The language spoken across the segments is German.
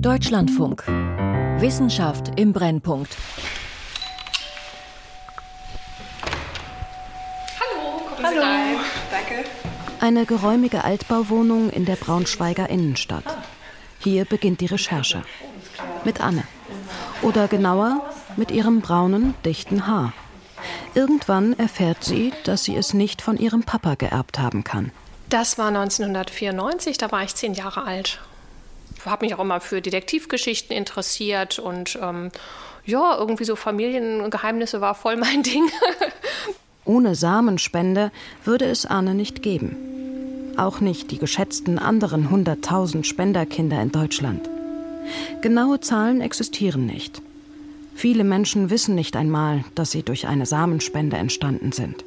Deutschlandfunk. Wissenschaft im Brennpunkt. Hallo, kommen Hallo. Sie rein. Danke. Eine geräumige Altbauwohnung in der Braunschweiger Innenstadt. Hier beginnt die Recherche. Mit Anne. Oder genauer, mit ihrem braunen, dichten Haar. Irgendwann erfährt sie, dass sie es nicht von ihrem Papa geerbt haben kann. Das war 1994, da war ich zehn Jahre alt. Ich habe mich auch immer für Detektivgeschichten interessiert und ähm, ja, irgendwie so Familiengeheimnisse war voll mein Ding. Ohne Samenspende würde es Anne nicht geben. Auch nicht die geschätzten anderen 100.000 Spenderkinder in Deutschland. Genaue Zahlen existieren nicht. Viele Menschen wissen nicht einmal, dass sie durch eine Samenspende entstanden sind.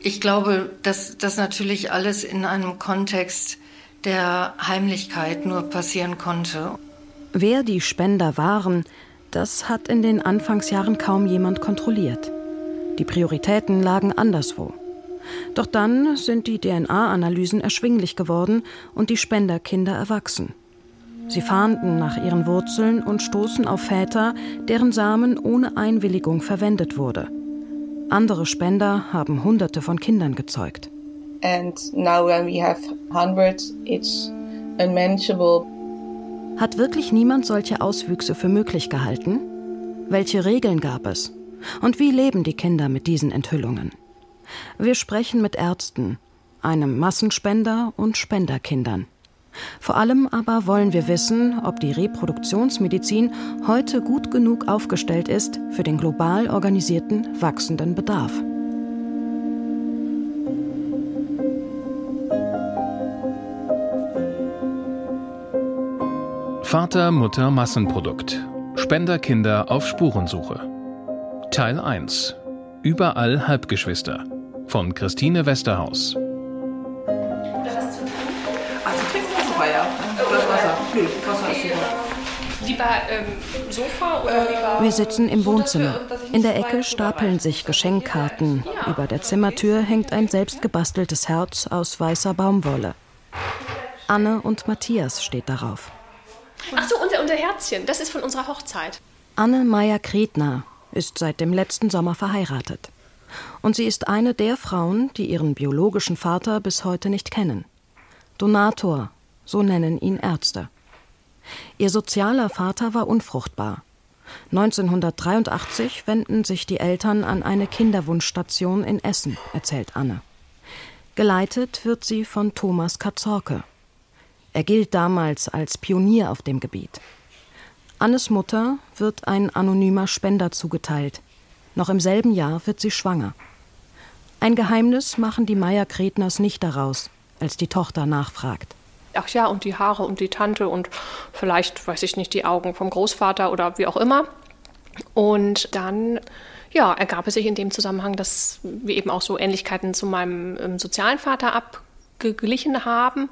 Ich glaube, dass das natürlich alles in einem Kontext der Heimlichkeit nur passieren konnte. Wer die Spender waren, das hat in den Anfangsjahren kaum jemand kontrolliert. Die Prioritäten lagen anderswo. Doch dann sind die DNA-Analysen erschwinglich geworden und die Spenderkinder erwachsen. Sie fahnden nach ihren Wurzeln und stoßen auf Väter, deren Samen ohne Einwilligung verwendet wurde. Andere Spender haben Hunderte von Kindern gezeugt. And now when we have hundreds, it's unmanageable. Hat wirklich niemand solche Auswüchse für möglich gehalten? Welche Regeln gab es? Und wie leben die Kinder mit diesen Enthüllungen? Wir sprechen mit Ärzten, einem Massenspender und Spenderkindern. Vor allem aber wollen wir wissen, ob die Reproduktionsmedizin heute gut genug aufgestellt ist für den global organisierten wachsenden Bedarf. Vater, Mutter, Massenprodukt. Spenderkinder auf Spurensuche. Teil 1. Überall Halbgeschwister. Von Christine Westerhaus. Lieber ähm, Sofa oder lieber. Wir sitzen im Wohnzimmer. In der Ecke stapeln sich Geschenkkarten. Über der Zimmertür hängt ein selbstgebasteltes Herz aus weißer Baumwolle. Anne und Matthias steht darauf. Ach so, unser, unser Herzchen, das ist von unserer Hochzeit. Anne Meyer-Kretner ist seit dem letzten Sommer verheiratet. Und sie ist eine der Frauen, die ihren biologischen Vater bis heute nicht kennen. Donator, so nennen ihn Ärzte. Ihr sozialer Vater war unfruchtbar. 1983 wenden sich die Eltern an eine Kinderwunschstation in Essen, erzählt Anne. Geleitet wird sie von Thomas Katzorke. Er gilt damals als Pionier auf dem Gebiet. Annes Mutter wird ein anonymer Spender zugeteilt. Noch im selben Jahr wird sie schwanger. Ein Geheimnis machen die Meier-Kretners nicht daraus, als die Tochter nachfragt ach ja, und die Haare und die Tante und vielleicht, weiß ich nicht, die Augen vom Großvater oder wie auch immer. Und dann ja, ergab es sich in dem Zusammenhang, dass wir eben auch so Ähnlichkeiten zu meinem ähm, sozialen Vater abgeglichen haben.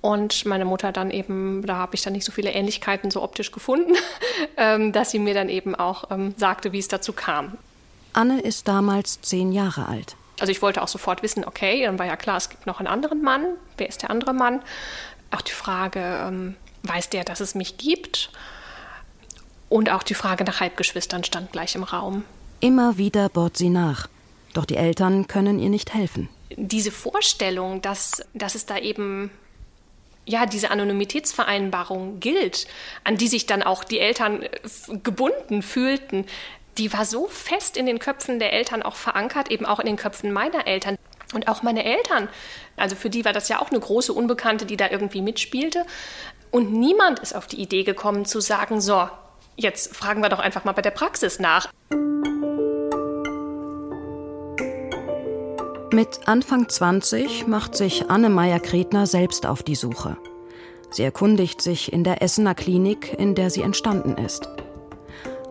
Und meine Mutter dann eben, da habe ich dann nicht so viele Ähnlichkeiten so optisch gefunden, ähm, dass sie mir dann eben auch ähm, sagte, wie es dazu kam. Anne ist damals zehn Jahre alt. Also ich wollte auch sofort wissen, okay, dann war ja klar, es gibt noch einen anderen Mann. Wer ist der andere Mann? Auch die Frage, ähm, weiß der, dass es mich gibt? Und auch die Frage nach Halbgeschwistern stand gleich im Raum. Immer wieder bohrt sie nach. Doch die Eltern können ihr nicht helfen. Diese Vorstellung, dass, dass es da eben ja, diese Anonymitätsvereinbarung gilt, an die sich dann auch die Eltern äh, gebunden fühlten, die war so fest in den Köpfen der Eltern auch verankert, eben auch in den Köpfen meiner Eltern. Und auch meine Eltern, also für die war das ja auch eine große Unbekannte, die da irgendwie mitspielte. Und niemand ist auf die Idee gekommen zu sagen, so, jetzt fragen wir doch einfach mal bei der Praxis nach. Mit Anfang 20 macht sich Anne Meyer-Kretner selbst auf die Suche. Sie erkundigt sich in der Essener Klinik, in der sie entstanden ist.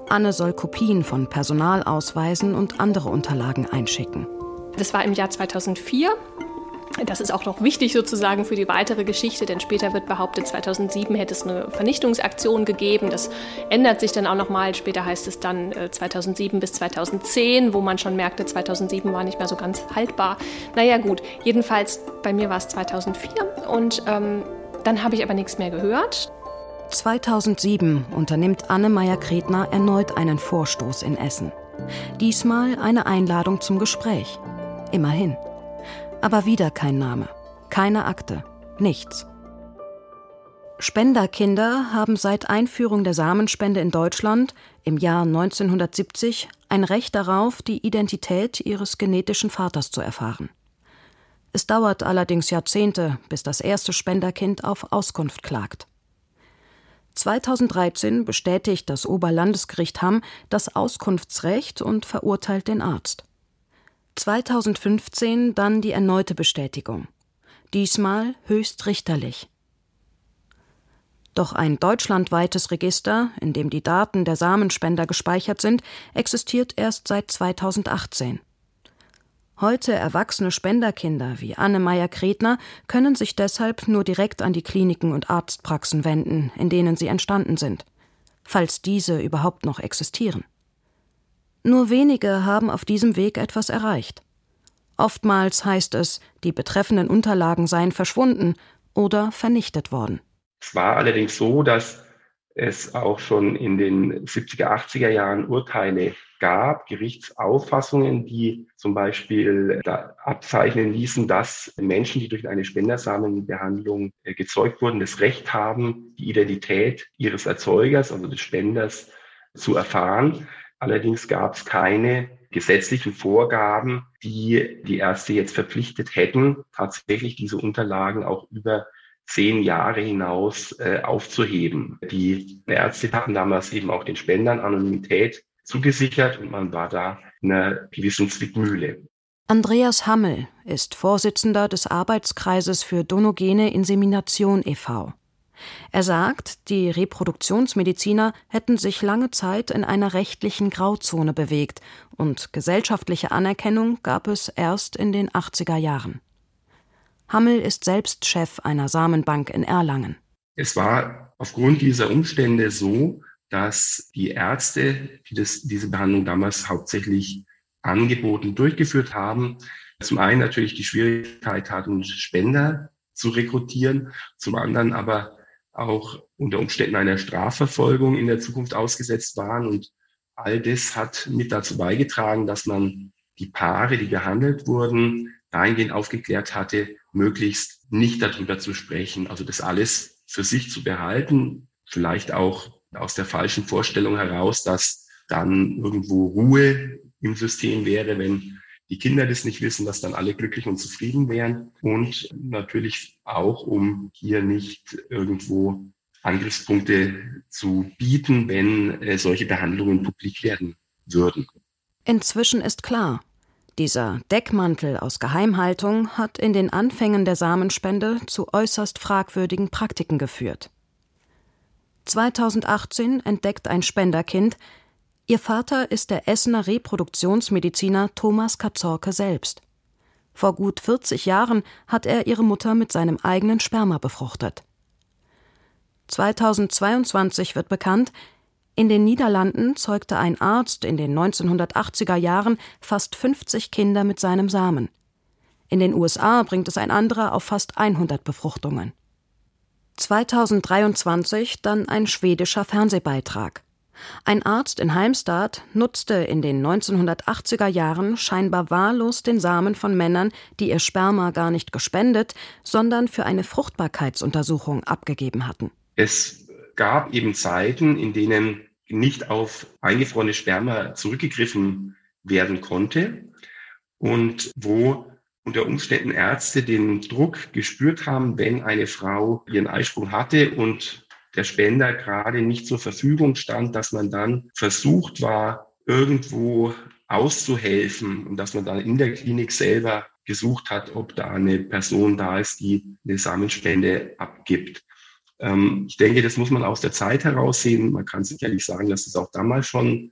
Anne soll Kopien von Personalausweisen und andere Unterlagen einschicken. Das war im Jahr 2004. Das ist auch noch wichtig sozusagen für die weitere Geschichte, denn später wird behauptet, 2007 hätte es eine Vernichtungsaktion gegeben. Das ändert sich dann auch noch mal. Später heißt es dann 2007 äh, bis 2010, wo man schon merkte, 2007 war nicht mehr so ganz haltbar. Naja gut, jedenfalls bei mir war es 2004 und ähm, dann habe ich aber nichts mehr gehört. 2007 unternimmt Anne Meyer-Kretner erneut einen Vorstoß in Essen. Diesmal eine Einladung zum Gespräch. Immerhin. Aber wieder kein Name, keine Akte, nichts. Spenderkinder haben seit Einführung der Samenspende in Deutschland im Jahr 1970 ein Recht darauf, die Identität ihres genetischen Vaters zu erfahren. Es dauert allerdings Jahrzehnte, bis das erste Spenderkind auf Auskunft klagt. 2013 bestätigt das Oberlandesgericht Hamm das Auskunftsrecht und verurteilt den Arzt. 2015 dann die erneute Bestätigung. Diesmal höchstrichterlich. Doch ein deutschlandweites Register, in dem die Daten der Samenspender gespeichert sind, existiert erst seit 2018. Heute erwachsene Spenderkinder wie Anne Meyer-Kretner können sich deshalb nur direkt an die Kliniken und Arztpraxen wenden, in denen sie entstanden sind, falls diese überhaupt noch existieren. Nur wenige haben auf diesem Weg etwas erreicht. Oftmals heißt es, die betreffenden Unterlagen seien verschwunden oder vernichtet worden. Es war allerdings so, dass es auch schon in den 70er, 80er Jahren Urteile gab, Gerichtsauffassungen, die zum Beispiel abzeichnen ließen, dass Menschen, die durch eine Spendersamenbehandlung äh, gezeugt wurden, das Recht haben, die Identität ihres Erzeugers, also des Spenders, zu erfahren. Allerdings gab es keine gesetzlichen Vorgaben, die die Ärzte jetzt verpflichtet hätten, tatsächlich diese Unterlagen auch über zehn Jahre hinaus äh, aufzuheben. Die Ärzte hatten damals eben auch den Spendern Anonymität zugesichert und man war da in einer gewissen Zwickmühle. Andreas Hammel ist Vorsitzender des Arbeitskreises für Donogene Insemination e.V. Er sagt, die Reproduktionsmediziner hätten sich lange Zeit in einer rechtlichen Grauzone bewegt und gesellschaftliche Anerkennung gab es erst in den 80er Jahren. Hammel ist selbst Chef einer Samenbank in Erlangen. Es war aufgrund dieser Umstände so, dass die Ärzte, die das, diese Behandlung damals hauptsächlich angeboten, durchgeführt haben, zum einen natürlich die Schwierigkeit hatten, Spender zu rekrutieren, zum anderen aber auch unter Umständen einer Strafverfolgung in der Zukunft ausgesetzt waren. Und all das hat mit dazu beigetragen, dass man die Paare, die gehandelt wurden, dahingehend aufgeklärt hatte, möglichst nicht darüber zu sprechen. Also das alles für sich zu behalten, vielleicht auch aus der falschen Vorstellung heraus, dass dann irgendwo Ruhe im System wäre, wenn die Kinder das nicht wissen, dass dann alle glücklich und zufrieden wären und natürlich auch, um hier nicht irgendwo Angriffspunkte zu bieten, wenn äh, solche Behandlungen publik werden würden. Inzwischen ist klar, dieser Deckmantel aus Geheimhaltung hat in den Anfängen der Samenspende zu äußerst fragwürdigen Praktiken geführt. 2018 entdeckt ein Spenderkind, ihr Vater ist der Essener Reproduktionsmediziner Thomas Katzorke selbst. Vor gut 40 Jahren hat er ihre Mutter mit seinem eigenen Sperma befruchtet. 2022 wird bekannt, in den Niederlanden zeugte ein Arzt in den 1980er Jahren fast 50 Kinder mit seinem Samen. In den USA bringt es ein anderer auf fast 100 Befruchtungen. 2023 dann ein schwedischer Fernsehbeitrag. Ein Arzt in Halmstad nutzte in den 1980er Jahren scheinbar wahllos den Samen von Männern, die ihr Sperma gar nicht gespendet, sondern für eine Fruchtbarkeitsuntersuchung abgegeben hatten. Es gab eben Zeiten, in denen nicht auf eingefrorene Sperma zurückgegriffen werden konnte und wo unter Umständen Ärzte den Druck gespürt haben, wenn eine Frau ihren Eisprung hatte und der Spender gerade nicht zur Verfügung stand, dass man dann versucht war, irgendwo auszuhelfen und dass man dann in der Klinik selber gesucht hat, ob da eine Person da ist, die eine Samenspende abgibt. Ähm, ich denke, das muss man aus der Zeit heraus sehen. Man kann sicherlich sagen, dass es auch damals schon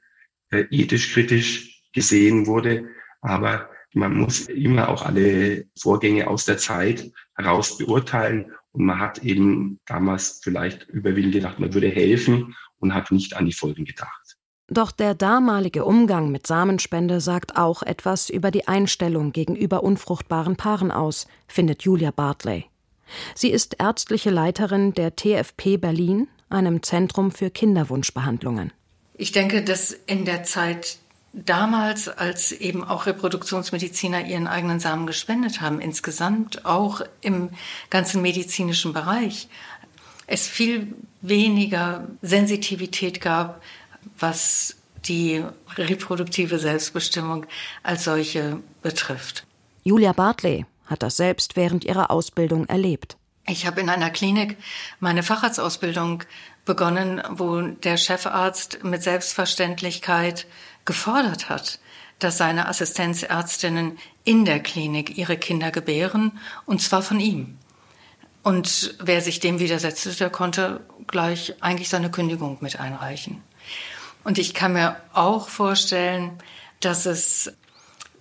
äh, ethisch kritisch gesehen wurde, aber man muss immer auch alle Vorgänge aus der Zeit heraus beurteilen und man hat eben damals vielleicht überwiegend gedacht, man würde helfen und hat nicht an die Folgen gedacht. Doch der damalige Umgang mit Samenspende sagt auch etwas über die Einstellung gegenüber unfruchtbaren Paaren aus, findet Julia Bartley. Sie ist ärztliche Leiterin der TFP Berlin, einem Zentrum für Kinderwunschbehandlungen. Ich denke, dass in der Zeit damals, als eben auch Reproduktionsmediziner ihren eigenen Samen gespendet haben, insgesamt auch im ganzen medizinischen Bereich, es viel weniger Sensitivität gab, was die reproduktive Selbstbestimmung als solche betrifft. Julia Bartley hat das selbst während ihrer Ausbildung erlebt. Ich habe in einer Klinik meine Facharztausbildung begonnen, wo der Chefarzt mit Selbstverständlichkeit gefordert hat, dass seine Assistenzärztinnen in der Klinik ihre Kinder gebären, und zwar von ihm. Und wer sich dem widersetzte, der konnte gleich eigentlich seine Kündigung mit einreichen. Und ich kann mir auch vorstellen, dass es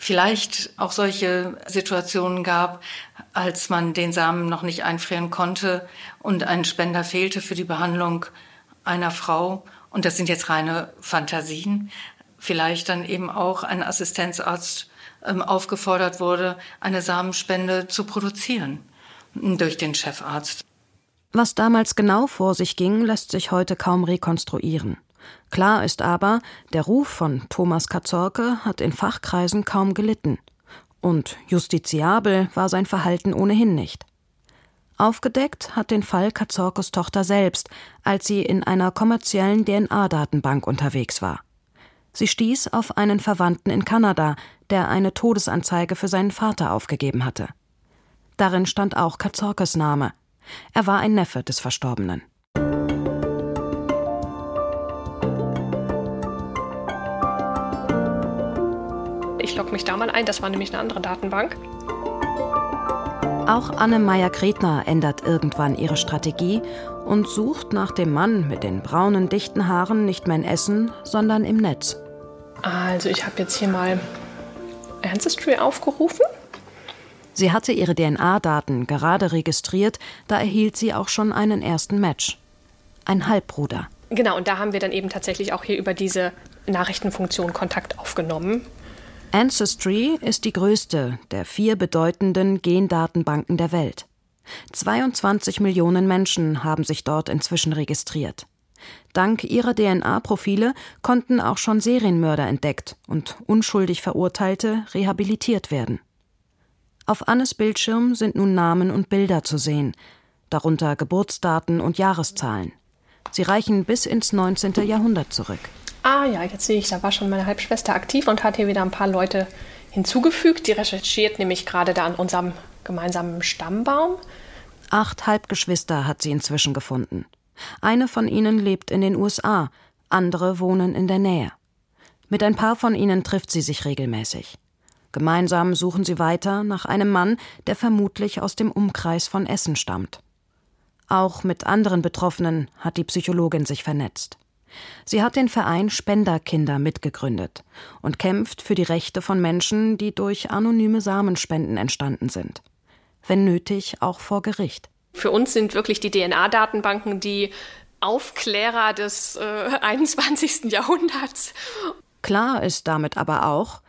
vielleicht auch solche Situationen gab, als man den Samen noch nicht einfrieren konnte und ein Spender fehlte für die Behandlung einer Frau. Und das sind jetzt reine Fantasien. Vielleicht dann eben auch ein Assistenzarzt ähm, aufgefordert wurde, eine Samenspende zu produzieren durch den Chefarzt. Was damals genau vor sich ging, lässt sich heute kaum rekonstruieren. Klar ist aber, der Ruf von Thomas Katzorke hat in Fachkreisen kaum gelitten. Und justiziabel war sein Verhalten ohnehin nicht. Aufgedeckt hat den Fall Katzorkes Tochter selbst, als sie in einer kommerziellen DNA-Datenbank unterwegs war. Sie stieß auf einen Verwandten in Kanada, der eine Todesanzeige für seinen Vater aufgegeben hatte. Darin stand auch Katzorkes Name. Er war ein Neffe des Verstorbenen. Ich logge mich da mal ein, das war nämlich eine andere Datenbank. Auch Anne Meyer-Kretner ändert irgendwann ihre Strategie und sucht nach dem Mann mit den braunen, dichten Haaren nicht mehr in Essen, sondern im Netz. Also, ich habe jetzt hier mal Ancestry aufgerufen. Sie hatte ihre DNA-Daten gerade registriert, da erhielt sie auch schon einen ersten Match. Ein Halbbruder. Genau, und da haben wir dann eben tatsächlich auch hier über diese Nachrichtenfunktion Kontakt aufgenommen. Ancestry ist die größte der vier bedeutenden Gendatenbanken der Welt. 22 Millionen Menschen haben sich dort inzwischen registriert. Dank ihrer DNA-Profile konnten auch schon Serienmörder entdeckt und unschuldig Verurteilte rehabilitiert werden. Auf Annes Bildschirm sind nun Namen und Bilder zu sehen, darunter Geburtsdaten und Jahreszahlen. Sie reichen bis ins 19. Jahrhundert zurück. Ah ja, jetzt sehe ich, da war schon meine Halbschwester aktiv und hat hier wieder ein paar Leute hinzugefügt. Die recherchiert nämlich gerade da an unserem gemeinsamen Stammbaum. Acht Halbgeschwister hat sie inzwischen gefunden. Eine von ihnen lebt in den USA, andere wohnen in der Nähe. Mit ein paar von ihnen trifft sie sich regelmäßig. Gemeinsam suchen sie weiter nach einem Mann, der vermutlich aus dem Umkreis von Essen stammt. Auch mit anderen Betroffenen hat die Psychologin sich vernetzt. Sie hat den Verein Spenderkinder mitgegründet und kämpft für die Rechte von Menschen, die durch anonyme Samenspenden entstanden sind. Wenn nötig, auch vor Gericht. Für uns sind wirklich die DNA-Datenbanken die Aufklärer des äh, 21. Jahrhunderts. Klar ist damit aber auch,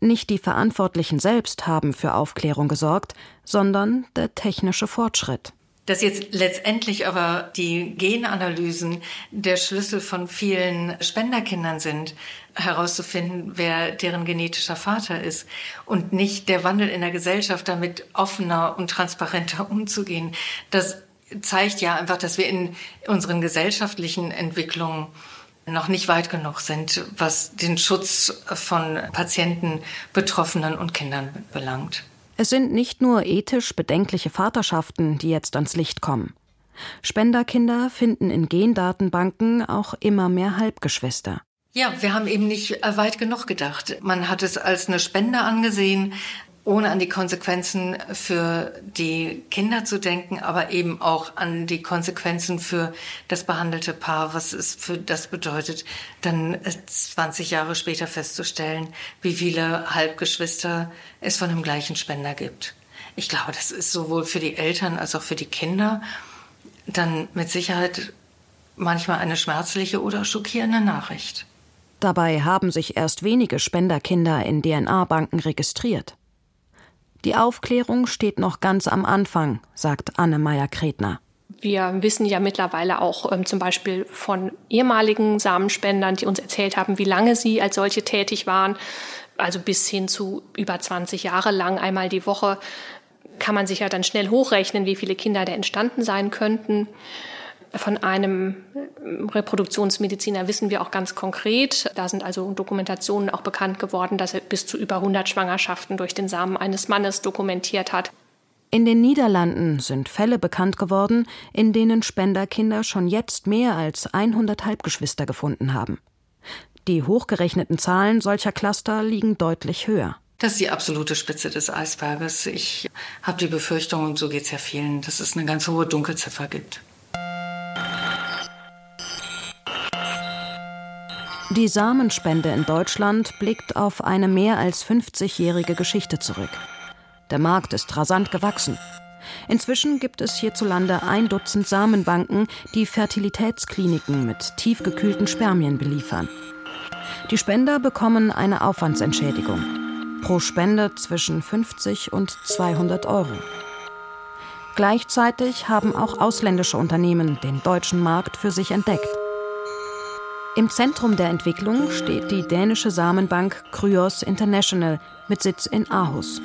nicht die Verantwortlichen selbst haben für Aufklärung gesorgt, sondern der technische Fortschritt. Dass jetzt letztendlich aber die Genanalysen der Schlüssel von vielen Spenderkindern sind, herauszufinden, wer deren genetischer Vater ist und nicht der Wandel in der Gesellschaft damit offener und transparenter umzugehen. Das zeigt ja einfach, dass wir in unseren gesellschaftlichen Entwicklungen noch nicht weit genug sind, was den Schutz von Patienten, Betroffenen und Kindern belangt. Es sind nicht nur ethisch bedenkliche Vaterschaften, die jetzt ans Licht kommen. Spenderkinder finden in Gendatenbanken auch immer mehr Halbgeschwister. Ja, wir haben eben nicht weit genug gedacht. Man hat es als eine Spende angesehen, ohne an die Konsequenzen für die Kinder zu denken, aber eben auch an die Konsequenzen für das behandelte Paar, was es für das bedeutet, dann 20 Jahre später festzustellen, wie viele Halbgeschwister es von dem gleichen Spender gibt. Ich glaube, das ist sowohl für die Eltern als auch für die Kinder dann mit Sicherheit manchmal eine schmerzliche oder schockierende Nachricht. Dabei haben sich erst wenige Spenderkinder in DNA-Banken registriert. Die Aufklärung steht noch ganz am Anfang, sagt Anne Meyer-Kretner. Wir wissen ja mittlerweile auch ähm, zum Beispiel von ehemaligen Samenspendern, die uns erzählt haben, wie lange sie als solche tätig waren. Also bis hin zu über 20 Jahre lang einmal die Woche kann man sich ja dann schnell hochrechnen, wie viele Kinder da entstanden sein könnten. Von einem Reproduktionsmediziner wissen wir auch ganz konkret, da sind also Dokumentationen auch bekannt geworden, dass er bis zu über 100 Schwangerschaften durch den Samen eines Mannes dokumentiert hat. In den Niederlanden sind Fälle bekannt geworden, in denen Spenderkinder schon jetzt mehr als 100 Halbgeschwister gefunden haben. Die hochgerechneten Zahlen solcher Cluster liegen deutlich höher. Das ist die absolute Spitze des Eisberges. Ich habe die Befürchtung, und so geht es ja vielen, dass es eine ganz hohe Dunkelziffer gibt. Die Samenspende in Deutschland blickt auf eine mehr als 50-jährige Geschichte zurück. Der Markt ist rasant gewachsen. Inzwischen gibt es hierzulande ein Dutzend Samenbanken, die Fertilitätskliniken mit tiefgekühlten Spermien beliefern. Die Spender bekommen eine Aufwandsentschädigung. Pro Spende zwischen 50 und 200 Euro. Gleichzeitig haben auch ausländische Unternehmen den deutschen Markt für sich entdeckt. Im Zentrum der Entwicklung steht die dänische Samenbank Kryos International mit Sitz in Aarhus.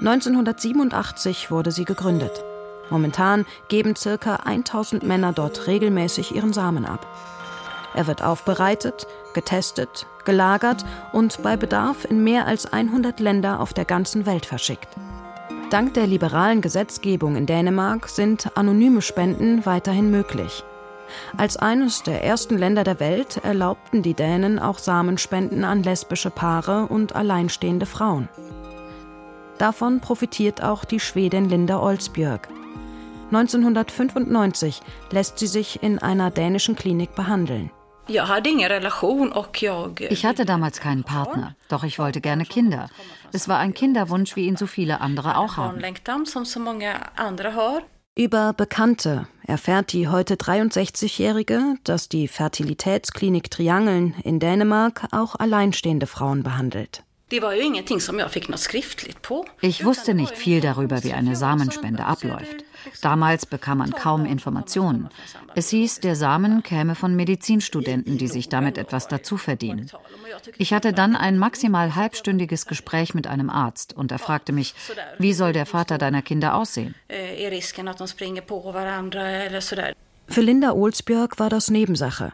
1987 wurde sie gegründet. Momentan geben ca. 1000 Männer dort regelmäßig ihren Samen ab. Er wird aufbereitet, getestet, gelagert und bei Bedarf in mehr als 100 Länder auf der ganzen Welt verschickt. Dank der liberalen Gesetzgebung in Dänemark sind anonyme Spenden weiterhin möglich. Als eines der ersten Länder der Welt erlaubten die Dänen auch Samenspenden an lesbische Paare und alleinstehende Frauen. Davon profitiert auch die Schwedin Linda Olsbjörg. 1995 lässt sie sich in einer dänischen Klinik behandeln. Ich hatte damals keinen Partner, doch ich wollte gerne Kinder. Es war ein Kinderwunsch, wie ihn so viele andere auch haben. Über Bekannte erfährt die heute 63-Jährige, dass die Fertilitätsklinik Triangeln in Dänemark auch alleinstehende Frauen behandelt. Ich wusste nicht viel darüber, wie eine Samenspende abläuft. Damals bekam man kaum Informationen. Es hieß, der Samen käme von Medizinstudenten, die sich damit etwas dazu verdienen. Ich hatte dann ein maximal halbstündiges Gespräch mit einem Arzt und er fragte mich, wie soll der Vater deiner Kinder aussehen? Für Linda Olsbjörg war das Nebensache.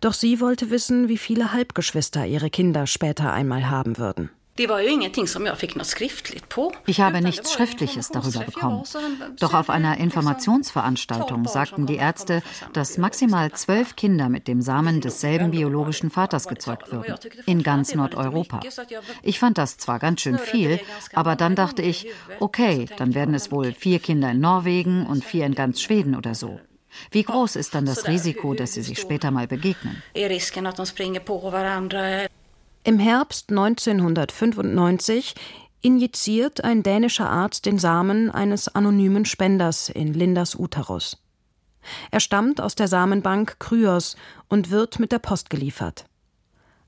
Doch sie wollte wissen, wie viele Halbgeschwister ihre Kinder später einmal haben würden. Ich habe nichts Schriftliches darüber bekommen. Doch auf einer Informationsveranstaltung sagten die Ärzte, dass maximal zwölf Kinder mit dem Samen desselben biologischen Vaters gezeugt würden, in ganz Nordeuropa. Ich fand das zwar ganz schön viel, aber dann dachte ich, okay, dann werden es wohl vier Kinder in Norwegen und vier in ganz Schweden oder so. Wie groß ist dann das Risiko, dass sie sich später mal begegnen? Im Herbst 1995 injiziert ein dänischer Arzt den Samen eines anonymen Spenders in Lindas Uterus. Er stammt aus der Samenbank Kryos und wird mit der Post geliefert.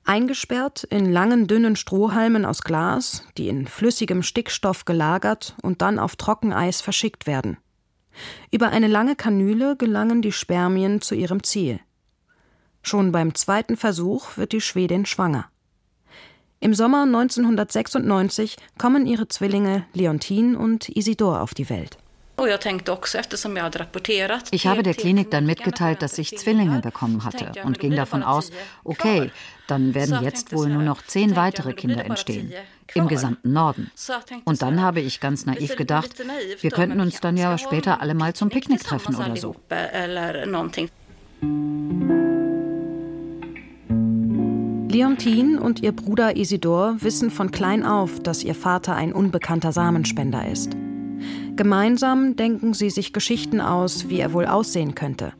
Eingesperrt in langen, dünnen Strohhalmen aus Glas, die in flüssigem Stickstoff gelagert und dann auf Trockeneis verschickt werden. Über eine lange Kanüle gelangen die Spermien zu ihrem Ziel. Schon beim zweiten Versuch wird die Schwedin schwanger. Im Sommer 1996 kommen ihre Zwillinge Leontin und Isidor auf die Welt. Ich habe der Klinik dann mitgeteilt, dass ich Zwillinge bekommen hatte und ging davon aus, okay, dann werden jetzt wohl nur noch zehn weitere Kinder entstehen, im gesamten Norden. Und dann habe ich ganz naiv gedacht, wir könnten uns dann ja später alle mal zum Picknick treffen oder so. Leontine und ihr Bruder Isidor wissen von klein auf, dass ihr Vater ein unbekannter Samenspender ist. Gemeinsam denken sie sich Geschichten aus, wie er wohl aussehen könnte.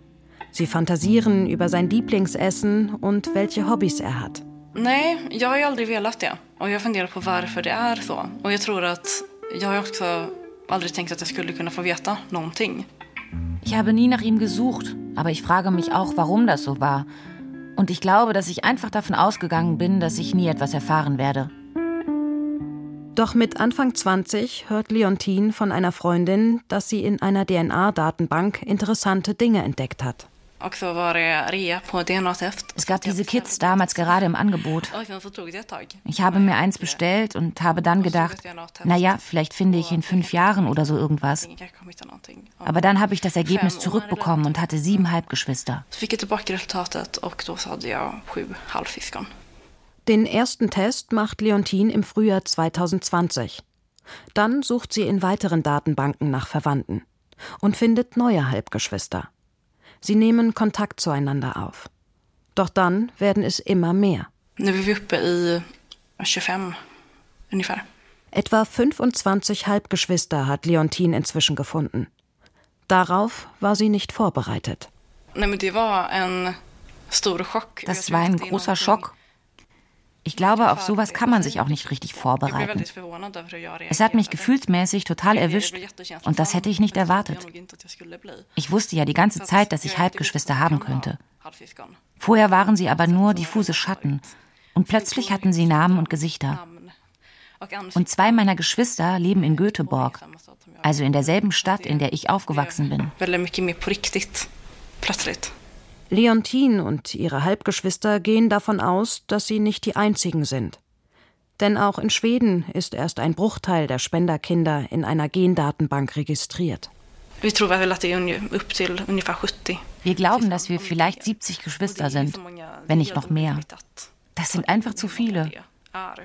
Sie fantasieren über sein Lieblingsessen und welche Hobbys er hat. Nej, jag har aldrig velat det. Och jag funderar på varför det är så. Och jag tror att jag har också aldrig tänkt att jag skulle kunna få veta någonting. Ich habe nie nach ihm gesucht, aber ich frage mich auch, warum das so war. Und ich glaube, dass ich einfach davon ausgegangen bin, dass ich nie etwas erfahren werde. Doch mit Anfang 20 hört Leontine von einer Freundin, dass sie in einer DNA-Datenbank interessante Dinge entdeckt hat. Es gab diese Kits damals gerade im Angebot. Ich habe mir eins bestellt und habe dann gedacht, naja, vielleicht finde ich in fünf Jahren oder so irgendwas. Aber dann habe ich das Ergebnis zurückbekommen und hatte sieben Halbgeschwister. Den ersten Test macht Leontine im Frühjahr 2020. Dann sucht sie in weiteren Datenbanken nach Verwandten und findet neue Halbgeschwister. Sie nehmen Kontakt zueinander auf. Doch dann werden es immer mehr. Etwa 25 Halbgeschwister hat Leontine inzwischen gefunden. Darauf war sie nicht vorbereitet. Das war ein großer Schock ich glaube, auf sowas kann man sich auch nicht richtig vorbereiten. Es hat mich gefühlsmäßig total erwischt und das hätte ich nicht erwartet. Ich wusste ja die ganze Zeit, dass ich Halbgeschwister haben könnte. Vorher waren sie aber nur diffuse Schatten und plötzlich hatten sie Namen und Gesichter. Und zwei meiner Geschwister leben in Göteborg, also in derselben Stadt, in der ich aufgewachsen bin. Leontine und ihre Halbgeschwister gehen davon aus, dass sie nicht die einzigen sind. Denn auch in Schweden ist erst ein Bruchteil der Spenderkinder in einer Gendatenbank registriert. Wir glauben, dass wir vielleicht 70 Geschwister sind, wenn nicht noch mehr. Das sind einfach zu viele.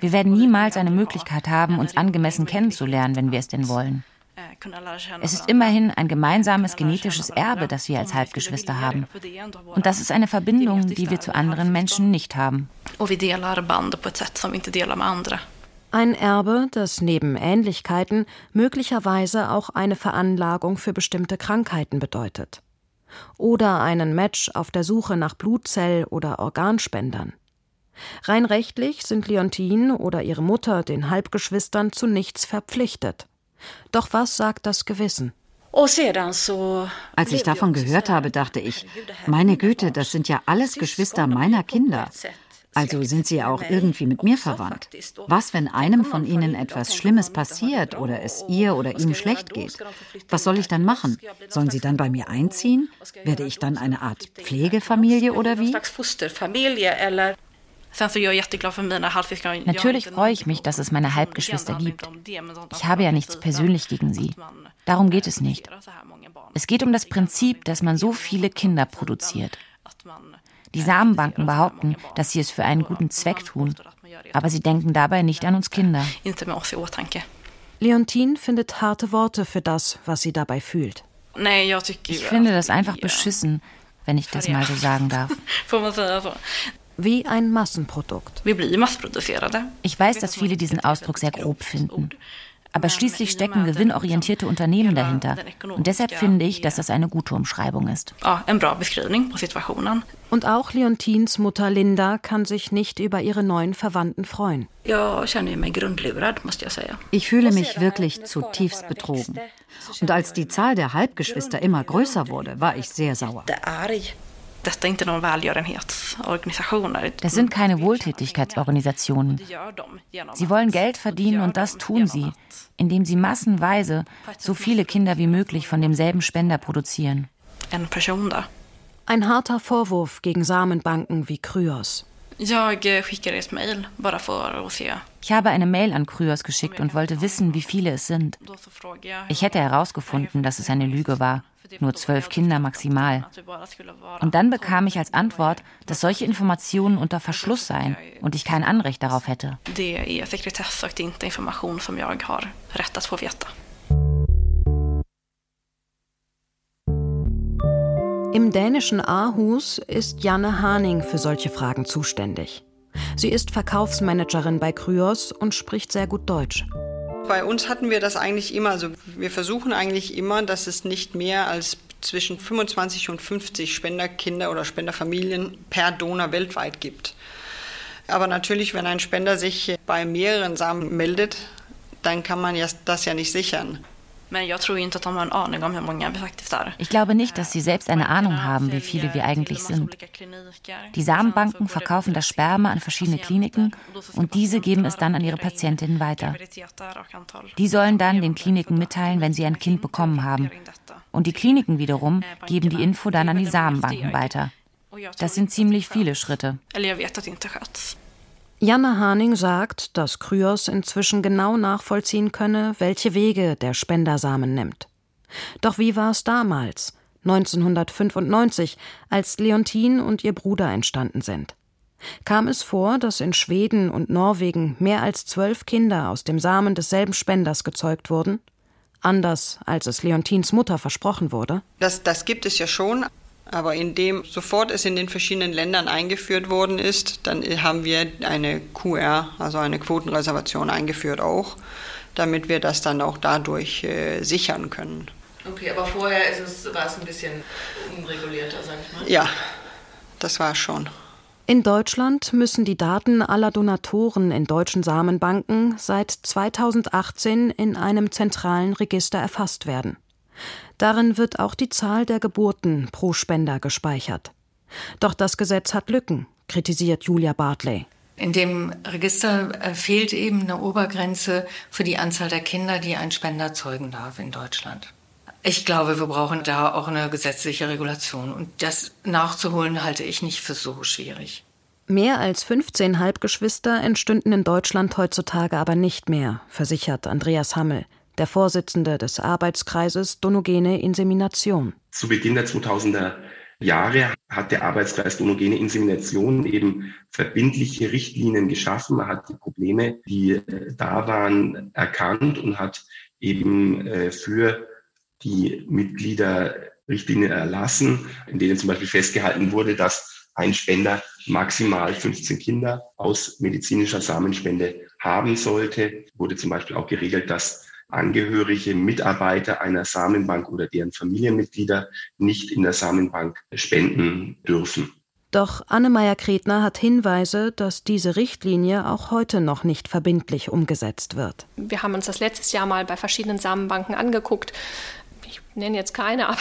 Wir werden niemals eine Möglichkeit haben, uns angemessen kennenzulernen, wenn wir es denn wollen. Es ist immerhin ein gemeinsames genetisches Erbe, das wir als Halbgeschwister haben. Und das ist eine Verbindung, die wir zu anderen Menschen nicht haben. Ein Erbe, das neben Ähnlichkeiten möglicherweise auch eine Veranlagung für bestimmte Krankheiten bedeutet. Oder einen Match auf der Suche nach Blutzell- oder Organspendern. Rein rechtlich sind Leontine oder ihre Mutter den Halbgeschwistern zu nichts verpflichtet. Doch was sagt das Gewissen? Als ich davon gehört habe, dachte ich, meine Güte, das sind ja alles Geschwister meiner Kinder. Also sind sie auch irgendwie mit mir verwandt. Was, wenn einem von ihnen etwas Schlimmes passiert oder es ihr oder ihm schlecht geht? Was soll ich dann machen? Sollen sie dann bei mir einziehen? Werde ich dann eine Art Pflegefamilie oder wie? Natürlich freue ich mich, dass es meine Halbgeschwister gibt. Ich habe ja nichts persönlich gegen sie. Darum geht es nicht. Es geht um das Prinzip, dass man so viele Kinder produziert. Die Samenbanken behaupten, dass sie es für einen guten Zweck tun, aber sie denken dabei nicht an uns Kinder. Leontine findet harte Worte für das, was sie dabei fühlt. Ich finde das einfach beschissen, wenn ich das mal so sagen darf. wie ein Massenprodukt. Ich weiß, dass viele diesen Ausdruck sehr grob finden. Aber schließlich stecken gewinnorientierte Unternehmen dahinter. Und deshalb finde ich, dass das eine gute Umschreibung ist. Und auch Leontins Mutter Linda kann sich nicht über ihre neuen Verwandten freuen. Ich fühle mich wirklich zutiefst betrogen. Und als die Zahl der Halbgeschwister immer größer wurde, war ich sehr sauer. Das sind keine Wohltätigkeitsorganisationen. Sie wollen Geld verdienen und das tun sie, indem sie massenweise so viele Kinder wie möglich von demselben Spender produzieren. Ein harter Vorwurf gegen Samenbanken wie Kryos. Ich habe eine Mail an Kryos geschickt und wollte wissen, wie viele es sind. Ich hätte herausgefunden, dass es eine Lüge war nur zwölf Kinder maximal. Und dann bekam ich als Antwort, dass solche Informationen unter Verschluss seien und ich kein Anrecht darauf hätte. Im dänischen Aarhus ist Janne Haning für solche Fragen zuständig. Sie ist Verkaufsmanagerin bei Kryos und spricht sehr gut Deutsch. Bei uns hatten wir das eigentlich immer, also wir versuchen eigentlich immer, dass es nicht mehr als zwischen 25 und 50 Spenderkinder oder Spenderfamilien per Donor weltweit gibt. Aber natürlich, wenn ein Spender sich bei mehreren Samen meldet, dann kann man das ja nicht sichern. Ich glaube nicht, dass sie selbst eine Ahnung haben, wie viele wir eigentlich sind. Die Samenbanken verkaufen das Sperma an verschiedene Kliniken und diese geben es dann an ihre Patientinnen weiter. Die sollen dann den Kliniken mitteilen, wenn sie ein Kind bekommen haben. Und die Kliniken wiederum geben die Info dann an die Samenbanken weiter. Das sind ziemlich viele Schritte. Janne Haning sagt, dass Kryos inzwischen genau nachvollziehen könne, welche Wege der Spendersamen nimmt. Doch wie war es damals, 1995, als Leontine und ihr Bruder entstanden sind? Kam es vor, dass in Schweden und Norwegen mehr als zwölf Kinder aus dem Samen desselben Spenders gezeugt wurden? Anders als es Leontins Mutter versprochen wurde? Das, das gibt es ja schon, aber indem sofort es in den verschiedenen Ländern eingeführt worden ist, dann haben wir eine QR, also eine Quotenreservation eingeführt auch, damit wir das dann auch dadurch äh, sichern können. Okay, aber vorher es, war es ein bisschen unregulierter, sag ich mal. Ja, das war es schon. In Deutschland müssen die Daten aller Donatoren in deutschen Samenbanken seit 2018 in einem zentralen Register erfasst werden. Darin wird auch die Zahl der Geburten pro Spender gespeichert. Doch das Gesetz hat Lücken, kritisiert Julia Bartley. In dem Register äh, fehlt eben eine Obergrenze für die Anzahl der Kinder, die ein Spender zeugen darf in Deutschland. Ich glaube, wir brauchen da auch eine gesetzliche Regulation. Und das nachzuholen halte ich nicht für so schwierig. Mehr als 15 Halbgeschwister entstünden in Deutschland heutzutage aber nicht mehr, versichert Andreas Hammel der Vorsitzende des Arbeitskreises Donogene Insemination. Zu Beginn der 2000er Jahre hat der Arbeitskreis Donogene Insemination eben verbindliche Richtlinien geschaffen. Man hat die Probleme, die da waren, erkannt und hat eben äh, für die Mitglieder Richtlinien erlassen, in denen zum Beispiel festgehalten wurde, dass ein Spender maximal 15 Kinder aus medizinischer Samenspende haben sollte. Wurde zum Beispiel auch geregelt, dass Angehörige, Mitarbeiter einer Samenbank oder deren Familienmitglieder nicht in der Samenbank spenden dürfen. Doch Annemeyer-Kretner hat Hinweise, dass diese Richtlinie auch heute noch nicht verbindlich umgesetzt wird. Wir haben uns das letztes Jahr mal bei verschiedenen Samenbanken angeguckt. Ich nenne jetzt keine, aber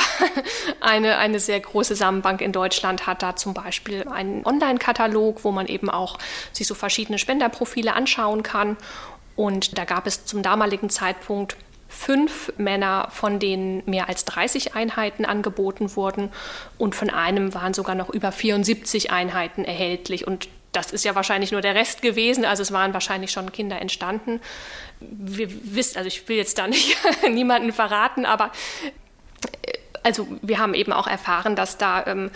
eine, eine sehr große Samenbank in Deutschland hat da zum Beispiel einen Online-Katalog, wo man eben auch sich so verschiedene Spenderprofile anschauen kann. Und da gab es zum damaligen Zeitpunkt fünf Männer, von denen mehr als 30 Einheiten angeboten wurden. Und von einem waren sogar noch über 74 Einheiten erhältlich. Und das ist ja wahrscheinlich nur der Rest gewesen. Also es waren wahrscheinlich schon Kinder entstanden. Wir wissen, also ich will jetzt da nicht niemanden verraten, aber äh, also wir haben eben auch erfahren, dass da ähm,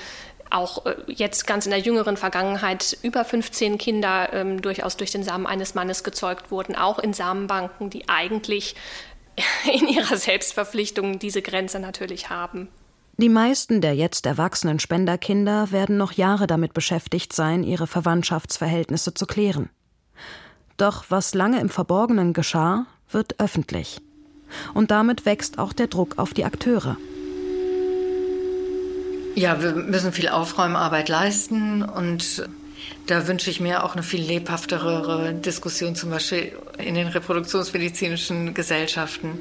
auch äh, jetzt ganz in der jüngeren Vergangenheit über 15 Kinder ähm, durchaus durch den Samen eines Mannes gezeugt wurden, auch in Samenbanken, die eigentlich in ihrer Selbstverpflichtung diese Grenze natürlich haben. Die meisten der jetzt erwachsenen Spenderkinder werden noch Jahre damit beschäftigt sein, ihre Verwandtschaftsverhältnisse zu klären. Doch was lange im Verborgenen geschah, wird öffentlich. Und damit wächst auch der Druck auf die Akteure. Ja, wir müssen viel Aufräumarbeit leisten und da wünsche ich mir auch eine viel lebhaftere Diskussion, zum Beispiel in den reproduktionsmedizinischen Gesellschaften.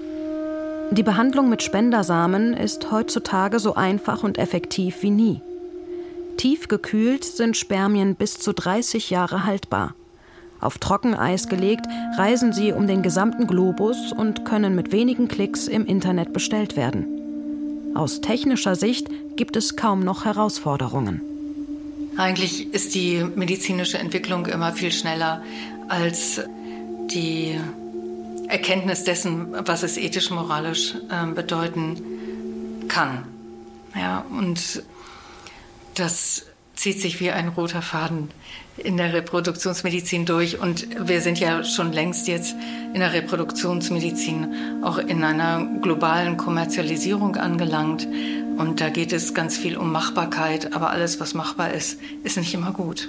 Die Behandlung mit Spendersamen ist heutzutage so einfach und effektiv wie nie. Tief gekühlt sind Spermien bis zu 30 Jahre haltbar. Auf Trockeneis gelegt reisen sie um den gesamten Globus und können mit wenigen Klicks im Internet bestellt werden. Aus technischer Sicht gibt es kaum noch Herausforderungen. Eigentlich ist die medizinische Entwicklung immer viel schneller als die Erkenntnis dessen, was es ethisch-moralisch äh, bedeuten kann. Ja, und das zieht sich wie ein roter Faden in der Reproduktionsmedizin durch. Und wir sind ja schon längst jetzt in der Reproduktionsmedizin auch in einer globalen Kommerzialisierung angelangt. Und da geht es ganz viel um Machbarkeit. Aber alles, was machbar ist, ist nicht immer gut.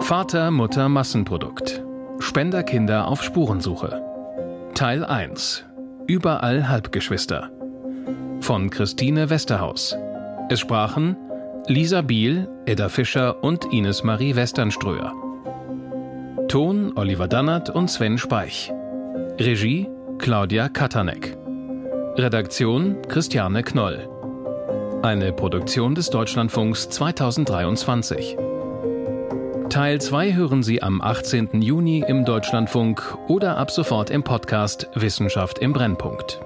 Vater, Mutter, Massenprodukt. Spenderkinder auf Spurensuche. Teil 1. Überall Halbgeschwister von Christine Westerhaus. Es sprachen Lisa Biel, Edda Fischer und Ines Marie Westernströer. Ton Oliver Dannert und Sven Speich. Regie Claudia Katanek. Redaktion Christiane Knoll. Eine Produktion des Deutschlandfunks 2023. Teil 2 hören Sie am 18. Juni im Deutschlandfunk oder ab sofort im Podcast Wissenschaft im Brennpunkt.